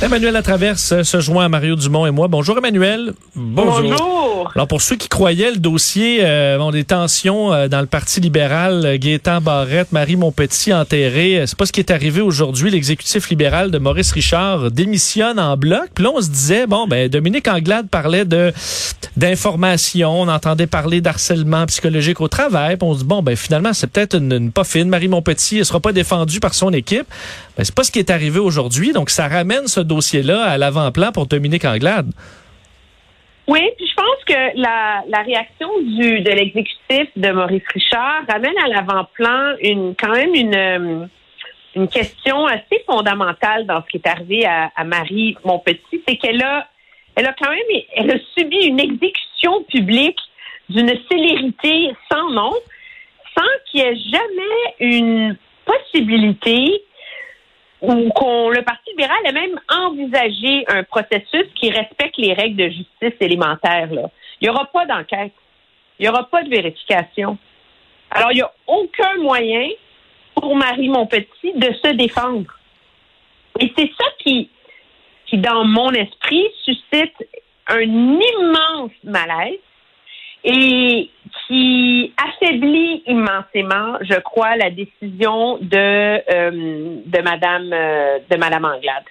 Emmanuel Latraverse se joint à Mario Dumont et moi. Bonjour Emmanuel. Bonjour. Alors pour ceux qui croyaient le dossier euh, bon, des tensions euh, dans le Parti libéral, euh, Gaétan Barrette, Marie Montpetit enterré, euh, c'est pas ce qui est arrivé aujourd'hui. L'exécutif libéral de Maurice Richard démissionne en bloc. Puis là on se disait bon ben Dominique Anglade parlait de d'information, on entendait parler d'harcèlement psychologique au travail. Puis on se dit bon ben finalement c'est peut-être une, une pas fine. Marie Montpetit, elle sera pas défendue par son équipe. Ben c'est pas ce qui est arrivé aujourd'hui. Donc ça ramène ce dossier-là à l'avant-plan pour Dominique Anglade. Oui, puis je pense que la, réaction du de l'exécutif de Maurice Richard ramène à l'avant-plan une quand même une euh, une question assez fondamentale dans ce qui est arrivé à, à Marie Montpetit, c'est qu'elle a elle a quand même elle a subi une exécution publique d'une célérité sans nom, sans qu'il y ait jamais une possibilité ou qu'on le Parti libéral a même envisagé un processus qui respecte les règles de justice élémentaires. Là. Il n'y aura pas d'enquête. Il n'y aura pas de vérification. Alors, il n'y a aucun moyen pour Marie Montpetit de se défendre. Et c'est ça qui, qui, dans mon esprit, suscite un immense malaise et je crois, la décision de euh, de Madame euh, de Madame Anglade.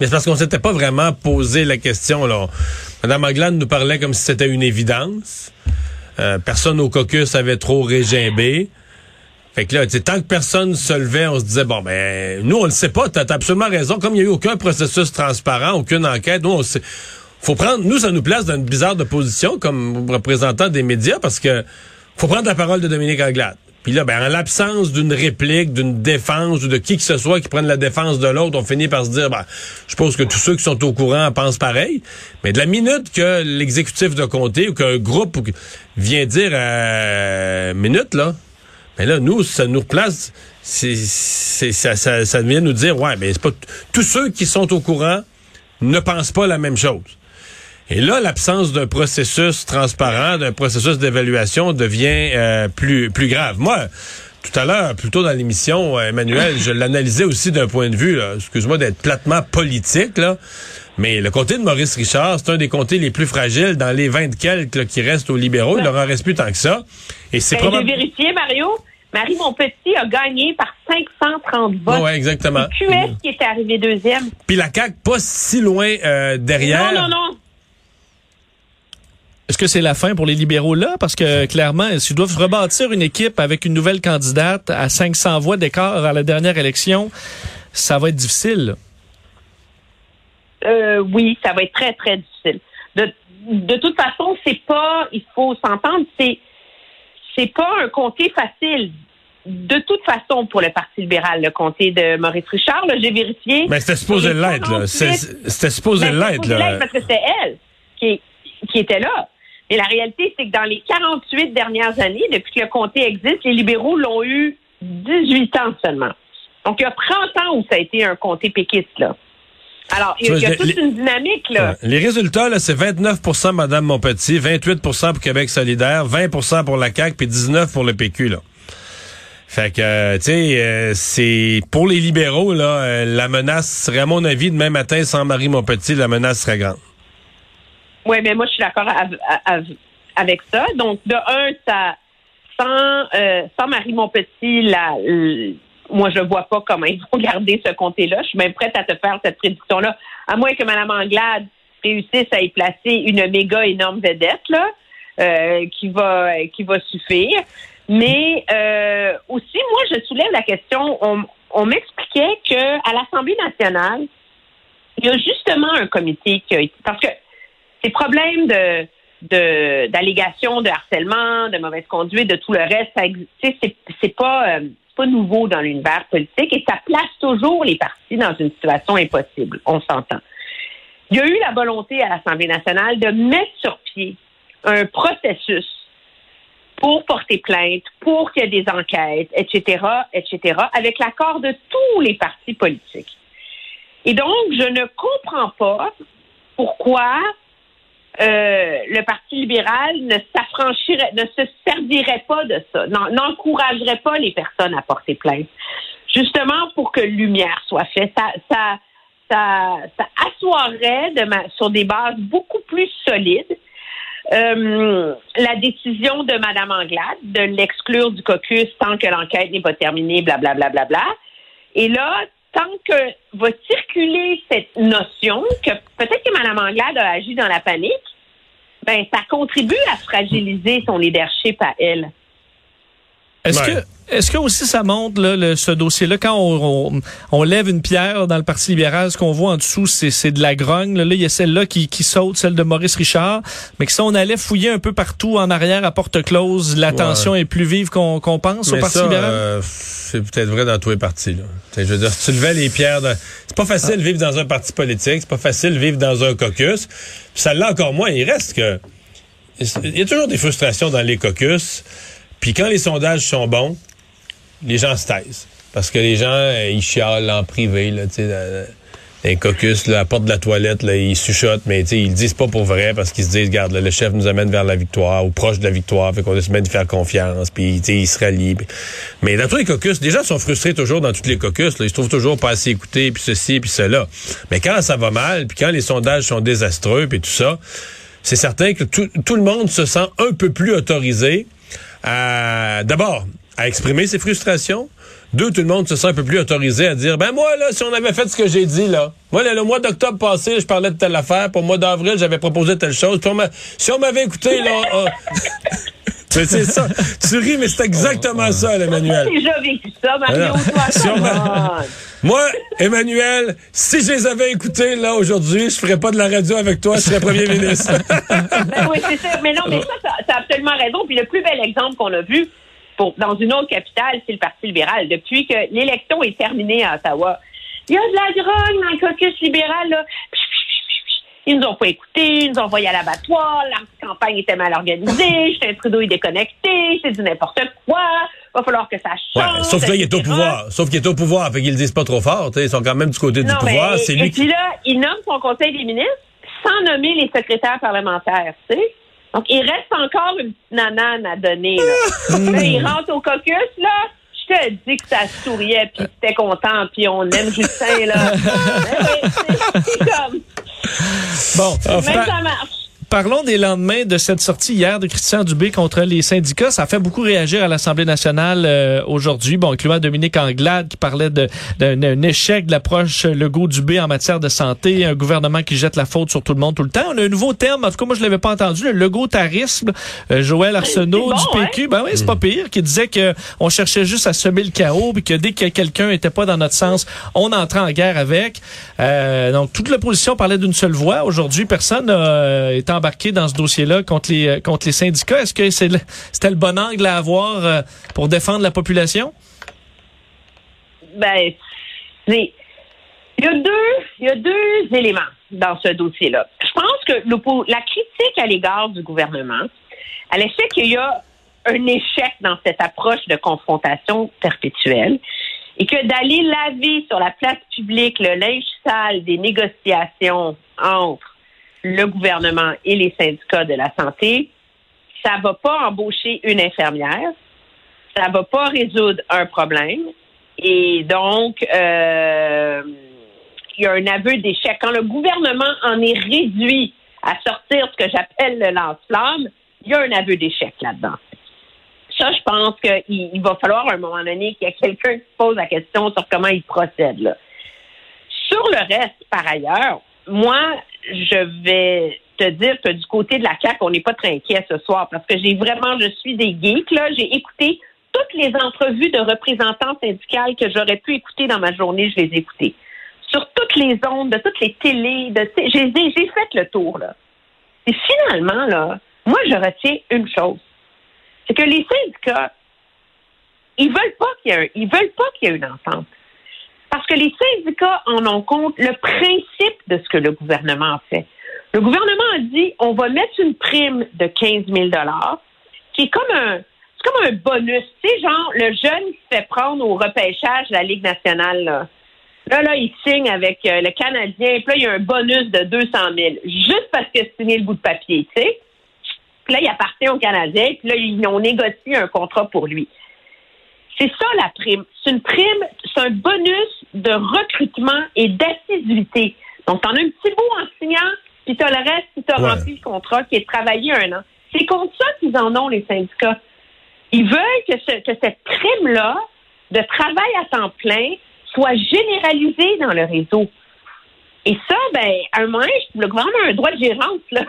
Mais c'est parce qu'on s'était pas vraiment posé la question. Là. Madame Anglade nous parlait comme si c'était une évidence. Euh, personne au caucus avait trop régimbé. Fait que là, tant que personne se levait, on se disait, bon, ben, nous, on le sait pas, t'as as absolument raison. Comme il n'y a eu aucun processus transparent, aucune enquête, nous, on sait, faut prendre, nous, ça nous place dans une bizarre de position comme représentant des médias parce que faut prendre la parole de Dominique Anglade. Puis là, ben, en l'absence d'une réplique, d'une défense ou de qui que ce soit qui prenne la défense de l'autre, on finit par se dire, ben, je pense que tous ceux qui sont au courant pensent pareil. Mais de la minute que l'exécutif de comté ou qu'un groupe vient dire, euh, minute, là, mais là, nous, ça nous replace, c'est, ça, ça, ça vient nous dire, ouais, mais c'est pas tous ceux qui sont au courant ne pensent pas la même chose. Et là, l'absence d'un processus transparent, d'un processus d'évaluation devient euh, plus plus grave. Moi, tout à l'heure, plutôt dans l'émission, euh, Emmanuel, je l'analysais aussi d'un point de vue, excuse-moi d'être platement politique, là, mais le comté de Maurice Richard, c'est un des comtés les plus fragiles dans les 20 quelques là, qui restent aux libéraux. Il leur en reste plus tant que ça. Et c'est ben, probable... vérifié, Mario. Marie Montpetit a gagné par 530 votes. Oui, exactement. QS qui était arrivé deuxième. Puis la CAQ pas si loin euh, derrière. Non, non, non. Est-ce que c'est la fin pour les libéraux là? Parce que clairement, s'ils doivent rebâtir une équipe avec une nouvelle candidate à 500 voix d'écart à la dernière élection, ça va être difficile. Euh, oui, ça va être très, très difficile. De, de toute façon, c'est pas, il faut s'entendre, c'est, c'est pas un comté facile. De toute façon, pour le Parti libéral, le comté de Maurice Richard, j'ai vérifié. Mais c'était supposé l'être, là. C'était supposé l'être, là. Parce que c'était elle qui, qui était là. Et la réalité, c'est que dans les 48 dernières années, depuis que le comté existe, les libéraux l'ont eu 18 ans seulement. Donc, il y a 30 ans où ça a été un comté péquiste, là. Alors, il y a, toute une dynamique, là. Les résultats, là, c'est 29% Mme Montpetit, 28% pour Québec solidaire, 20% pour la CAQ, puis 19 pour le PQ, là. Fait que, euh, tu sais, euh, c'est pour les libéraux, là, euh, la menace serait, à mon avis, demain matin, sans Marie Montpetit, la menace serait grande. Oui, mais moi, je suis d'accord avec ça. Donc, de un, ça, sans, euh, sans Marie Montpetit, la, moi, je vois pas comment ils vont garder ce comté-là. Je suis même prête à te faire cette prédiction-là, à moins que Mme Anglade réussisse à y placer une méga énorme vedette, là, euh, qui va qui va suffire. Mais euh, aussi, moi, je soulève la question. On, on m'expliquait que à l'Assemblée nationale, il y a justement un comité qui a été parce que ces problèmes de d'allégations de, harcèlement, de mauvaise conduite, de tout le reste, c'est c'est pas euh, pas nouveau dans l'univers politique et ça place toujours les partis dans une situation impossible. On s'entend. Il y a eu la volonté à l'Assemblée nationale de mettre sur pied un processus pour porter plainte, pour qu'il y ait des enquêtes, etc., etc., avec l'accord de tous les partis politiques. Et donc, je ne comprends pas pourquoi euh, le Parti libéral ne s'affranchirait, ne se servirait pas de ça, n'encouragerait pas les personnes à porter plainte, justement pour que lumière soit faite. Ça, ça, ça, ça assoirait de sur des bases beaucoup plus solides euh, la décision de Mme Anglade de l'exclure du caucus tant que l'enquête n'est pas terminée, blablabla. Bla, bla, bla, bla. Et là, tant que va circuler cette notion que peut-être que Mme Anglade a agi dans la panique, ben ça contribue à fragiliser son leadership à elle. Est-ce que est-ce que aussi ça montre là, ce dossier-là quand on, on, lève une pierre dans le Parti libéral, ce qu'on voit en dessous, c'est de la grogne. Là, il y a celle-là qui, qui saute, celle de Maurice Richard, mais que si on allait fouiller un peu partout en arrière à porte close, la tension est plus vive qu'on pense au Parti libéral? Euh, c'est peut-être vrai dans tous les partis. Là. Je veux dire, si tu levais les pierres, de... c'est pas facile de vivre dans un parti politique, c'est pas facile de vivre dans un caucus. Puis ça l'est encore moins. Il reste que il y a toujours des frustrations dans les caucus. Puis quand les sondages sont bons, les gens se taisent. Parce que les gens, euh, ils chialent en privé, là, tu sais, dans, les caucus, là, à la porte de la toilette, là, ils chuchotent, mais ils le disent pas pour vrai parce qu'ils se disent, regarde, le chef nous amène vers la victoire ou proche de la victoire, fait qu'on se mettre faire confiance, puis ils se rallient. Mais dans tous les caucus, les gens sont frustrés toujours dans tous les caucus, là, ils se trouvent toujours pas assez écoutés, puis ceci, puis cela. Mais quand ça va mal, puis quand les sondages sont désastreux, puis tout ça, c'est certain que tout, tout le monde se sent un peu plus autorisé à, d'abord, à exprimer ses frustrations. Deux, tout le monde se sent un peu plus autorisé à dire, ben moi, là, si on avait fait ce que j'ai dit, là, moi, le mois d'octobre passé, je parlais de telle affaire. Pour le mois d'avril, j'avais proposé telle chose. si on m'avait écouté, là... Mais c'est ça. Tu ris, mais c'est exactement ça, Emmanuel. J'ai déjà vécu ça, Mario. Moi, Emmanuel, si je les avais écoutés, là, aujourd'hui, je ferais pas de la radio avec toi, je serais premier ministre. ben oui, c'est ça. Mais non, mais ça, ça, as absolument raison. Puis le plus bel exemple qu'on a vu, dans une autre capitale, c'est le Parti libéral. Depuis que l'élection est terminée à Ottawa, il y a de la drogue dans le caucus libéral. Là. Ils nous ont pas écoutés, ils nous ont envoyés à l'abattoir, la campagne était mal organisée, Justin Trudeau est déconnecté, c'est du n'importe quoi, va falloir que ça change. sauf que là, il est au pouvoir. Sauf qu'il est au pouvoir, fait qu'ils le disent pas trop fort, ils sont quand même du côté du pouvoir. C'est lui et puis là, il nomme son conseil des ministres sans nommer les secrétaires parlementaires, tu sais. Donc, il reste encore une petite nanane à donner. Là. là il rentre au caucus, là. Je te dis que ça souriait, puis c'était content, puis on aime Justin, là. c'est comme... Bon, Mais ça marche. Parlons des lendemains de cette sortie hier de Christian Dubé contre les syndicats. Ça a fait beaucoup réagir à l'Assemblée nationale euh, aujourd'hui. Bon, incluant Dominique Anglade qui parlait d'un échec de l'approche Legault-Dubé en matière de santé, un gouvernement qui jette la faute sur tout le monde tout le temps. On a un nouveau terme, en tout cas moi je l'avais pas entendu, le Legault-tarisme. Euh, Joël Arsenault du PQ, hein? ben oui, c'est pas pire, qui disait que on cherchait juste à semer le chaos, puis que dès que quelqu'un était pas dans notre sens, on entrait en guerre avec. Euh, donc toute l'opposition parlait d'une seule voix. Aujourd'hui, personne est en dans ce dossier-là contre les, euh, contre les syndicats. Est-ce que c'était le bon angle à avoir euh, pour défendre la population? Ben, il y a deux, il y a deux éléments dans ce dossier-là. Je pense que la critique à l'égard du gouvernement, elle fait qu'il y a un échec dans cette approche de confrontation perpétuelle et que d'aller laver sur la place publique le linge sale des négociations entre le gouvernement et les syndicats de la santé, ça va pas embaucher une infirmière, ça va pas résoudre un problème. Et donc, euh, il y a un aveu d'échec. Quand le gouvernement en est réduit à sortir ce que j'appelle le lance-flamme, il y a un aveu d'échec là-dedans. Ça, je pense qu'il va falloir à un moment donné qu'il y ait quelqu'un qui pose la question sur comment il procède. Sur le reste, par ailleurs, moi, je vais te dire que du côté de la CAQ, on n'est pas très inquiet ce soir parce que j'ai vraiment, je suis des geeks, là. J'ai écouté toutes les entrevues de représentants syndicales que j'aurais pu écouter dans ma journée, je les ai écoutées. Sur toutes les ondes, de toutes les télés, de, j'ai, j'ai fait le tour, là. Et finalement, là, moi, je retiens une chose. C'est que les syndicats, ils veulent pas qu'il y ait ils veulent pas qu'il y ait une entente. Parce que les syndicats en ont compte le principe de ce que le gouvernement fait. Le gouvernement a dit on va mettre une prime de 15 000 qui est comme un comme un bonus. Tu sais, genre, le jeune qui se fait prendre au repêchage de la Ligue nationale, là. Là, là, il signe avec euh, le Canadien, puis là, il y a un bonus de 200 000, juste parce qu'il a signé le bout de papier, tu sais. Puis là, il appartient au Canadien, puis là, ils ont négocié un contrat pour lui. C'est ça la prime. C'est une prime, c'est un bonus de recrutement et d'assiduité. Donc, t'en as un petit bout en signant, puis t'as le reste si t'as Ouais. rempli le contrat qui est de travailler un an. C'est contre ça qu'ils en ont, les syndicats. Ils veulent que, ce- que cette prime-là de travail à temps plein soit généralisée dans le réseau. Et ça, ben, à un moment, le gouvernement a un droit de gérance, là.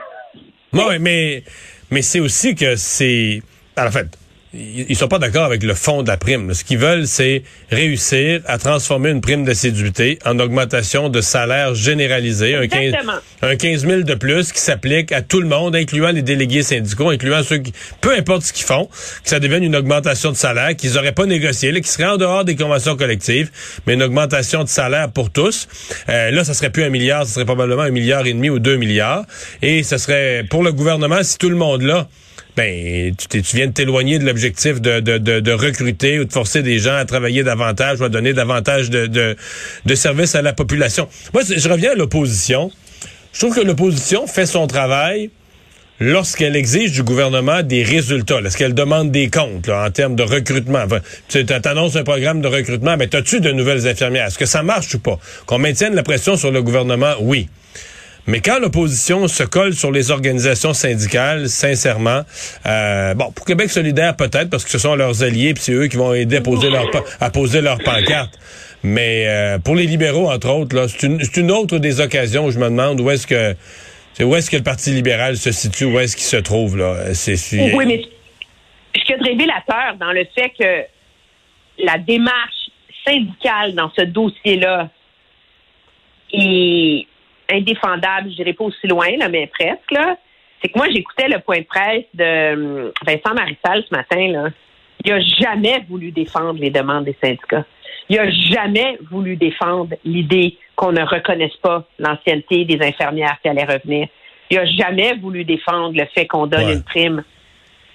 Ouais, mais, mais c'est aussi que c'est. En fait, ils ils sont pas d'accord avec le fond de la prime. Ce qu'ils veulent, c'est réussir à transformer une prime d'assiduité en augmentation de salaire généralisé, un 15, Exactement. un 15 000 de plus qui s'applique à tout le monde, incluant les délégués syndicaux, incluant ceux qui, peu importe ce qu'ils font, que ça devienne une augmentation de salaire qu'ils auraient pas négocié, là, qui serait en dehors des conventions collectives, mais une augmentation de salaire pour tous. Euh, là, ça serait plus un milliard, ce serait probablement un milliard et demi ou deux milliards. Et ce serait pour le gouvernement, si tout le monde là, ben, tu, tu viens de t'éloigner de l'objectif de, de, de, de recruter ou de forcer des gens à travailler davantage ou à donner davantage de, de, de services à la population. Moi, je reviens à l'opposition. Je trouve que l'opposition fait son travail lorsqu'elle exige du gouvernement des résultats, lorsqu'elle demande des comptes en termes de recrutement. Tu annonces un programme de recrutement, mais as-tu de nouvelles infirmières? Est-ce que ça marche ou pas? Qu'on maintienne la pression sur le gouvernement, oui. Mais quand l'opposition se colle sur les organisations syndicales, sincèrement, euh, bon, pour Québec solidaire peut-être, parce que ce sont leurs alliés, puis c'est eux qui vont aider à poser leur, à poser leur pancarte. Mais euh, pour les libéraux, entre autres, là, c'est une, une autre des occasions où je me demande où est-ce que où est-ce que le Parti libéral se situe, où est-ce qu'il se trouve là? C'est Oui, mais ce qu'il y a de révélateur dans le fait que la démarche syndicale dans ce dossier-là est indéfendable, je dirais pas aussi loin, là, mais presque, là, c'est que moi, j'écoutais le point de presse de hum, Vincent Marissal ce matin, là. Il a jamais voulu défendre les demandes des syndicats. Il a jamais voulu défendre l'idée qu'on ne reconnaisse pas l'ancienneté des infirmières qui allaient revenir. Il a jamais voulu défendre le fait qu'on donne Ouais. une prime.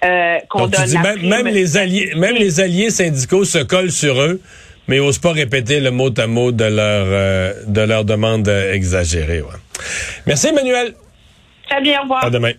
euh, qu'on Donc, tu donne dis la même, prime même les alliés, même les alliés syndicaux se collent sur eux, mais n'osent pas répéter le mot à mot de leur euh, de leur demande exagérée. ouais. Merci Emmanuel. Très bien, au revoir. À demain.